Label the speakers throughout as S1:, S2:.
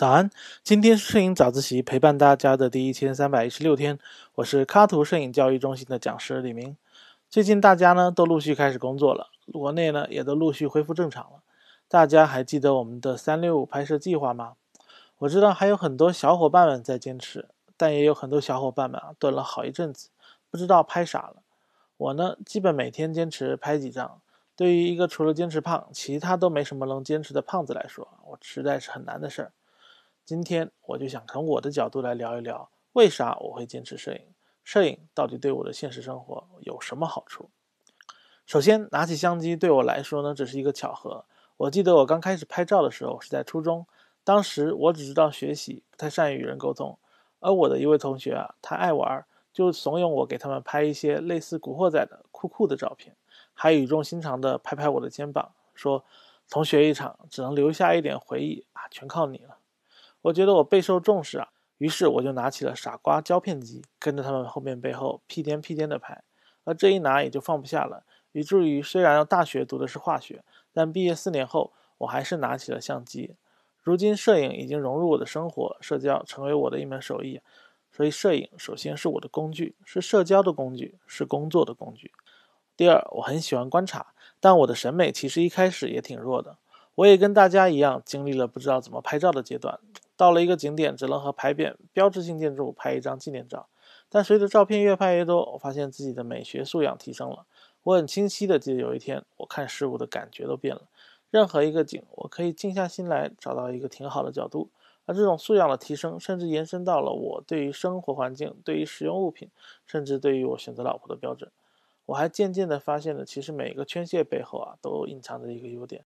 S1: 早安，今天是摄影早自习陪伴大家的第一千三百一十六天，我是卡图摄影教育中心的讲师李明。最近大家呢都陆续开始工作了，国内呢也都陆续恢复正常了。大家还记得我们的三六五拍摄计划吗？我知道还有很多小伙伴们在坚持，但也有很多小伙伴们啊蹲了好一阵子，不知道拍啥了。我呢基本每天坚持拍几张。对于一个除了坚持胖，其他都没什么能坚持的胖子来说，我实在是很难的事儿。今天我就想从我的角度来聊一聊，为啥我会坚持摄影？摄影到底对我的现实生活有什么好处？首先，拿起相机对我来说呢，只是一个巧合。我记得我刚开始拍照的时候是在初中，当时我只知道学习，不太善于与人沟通。而我的一位同学啊，他爱玩，就怂恿我给他们拍一些类似古惑仔的酷酷的照片，还语重心长地拍拍我的肩膀，说：“同学一场，只能留下一点回忆啊，全靠你了。”我觉得我备受重视啊，于是我就拿起了傻瓜胶片机，跟着他们后面背后屁颠屁颠的拍，而这一拿也就放不下了，以至于虽然大学读的是化学，但毕业四年后，我还是拿起了相机。如今摄影已经融入我的生活，社交成为我的一门手艺，所以摄影首先是我的工具，是社交的工具，是工作的工具。第二，我很喜欢观察，但我的审美其实一开始也挺弱的，我也跟大家一样，经历了不知道怎么拍照的阶段。到了一个景点，只能和牌匾、标志性建筑拍一张纪念照。但随着照片越拍越多，我发现自己的美学素养提升了。我很清晰的记得，有一天我看事物的感觉都变了。任何一个景，我可以静下心来找到一个挺好的角度。而这种素养的提升，甚至延伸到了我对于生活环境、对于使用物品，甚至对于我选择老婆的标准。我还渐渐的发现了，其实每一个圈线背后啊，都隐藏着一个优点。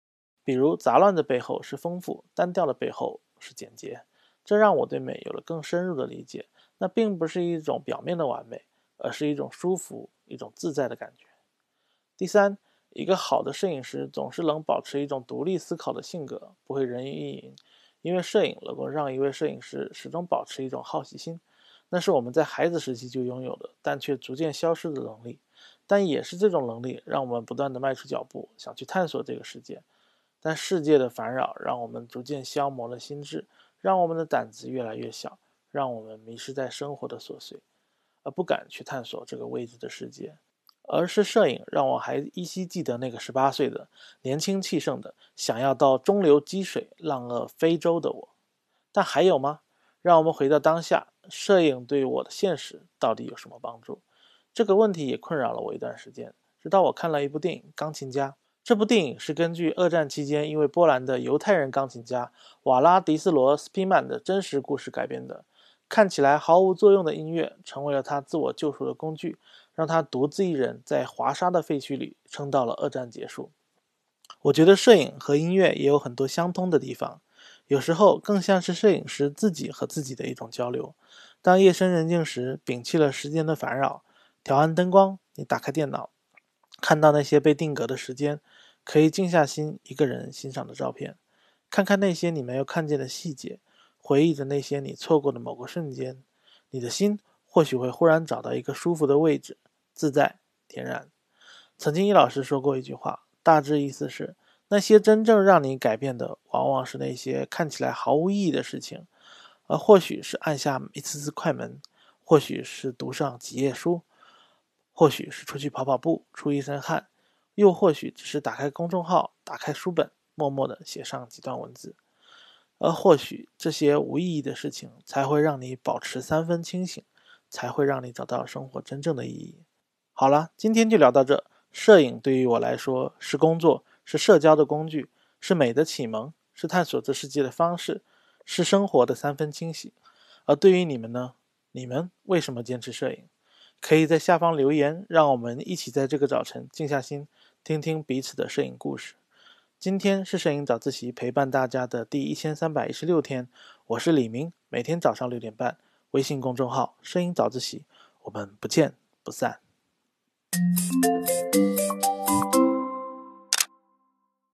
S1: 比如杂乱的背后是丰富，单调的背后。是简洁，这让我对美有了更深入的理解。那并不是一种表面的完美，而是一种舒服、一种自在的感觉。第三，一个好的摄影师总是能保持一种独立思考的性格，不会人云亦云。因为摄影能够让一位摄影师始终保持一种好奇心，那是我们在孩子时期就拥有的，但却逐渐消失的能力。但也是这种能力，让我们不断的迈出脚步，想去探索这个世界。但世界的烦扰让我们逐渐消磨了心智，让我们的胆子越来越小，让我们迷失在生活的琐碎，而不敢去探索这个未知的世界。而是摄影让我还依稀记得那个十八岁的年轻气盛的想要到中流击水、浪遏非洲的我。但还有吗？让我们回到当下，摄影对我的现实到底有什么帮助？这个问题也困扰了我一段时间，直到我看了一部电影《钢琴家》。这部电影是根据二战期间一位波兰的犹太人钢琴家瓦拉迪斯罗斯皮曼的真实故事改编的。看起来毫无作用的音乐，成为了他自我救赎的工具，让他独自一人在华沙的废墟里撑到了二战结束。我觉得摄影和音乐也有很多相通的地方，有时候更像是摄影师自己和自己的一种交流。当夜深人静时，摒弃了时间的烦扰，调暗灯光，你打开电脑。看到那些被定格的时间，可以静下心一个人欣赏的照片，看看那些你没有看见的细节，回忆着那些你错过的某个瞬间，你的心或许会忽然找到一个舒服的位置，自在恬然。曾经易老师说过一句话，大致意思是：那些真正让你改变的，往往是那些看起来毫无意义的事情，而或许是按下一次次快门，或许是读上几页书。或许是出去跑跑步，出一身汗；又或许只是打开公众号，打开书本，默默地写上几段文字。而或许这些无意义的事情，才会让你保持三分清醒，才会让你找到生活真正的意义。好了，今天就聊到这。摄影对于我来说是工作，是社交的工具，是美的启蒙，是探索这世界的方式，是生活的三分清醒。而对于你们呢？你们为什么坚持摄影？可以在下方留言，让我们一起在这个早晨静下心，听听彼此的摄影故事。今天是摄影早自习陪伴大家的第一千三百一十六天，我是李明，每天早上六点半，微信公众号“摄影早自习”，我们不见不散。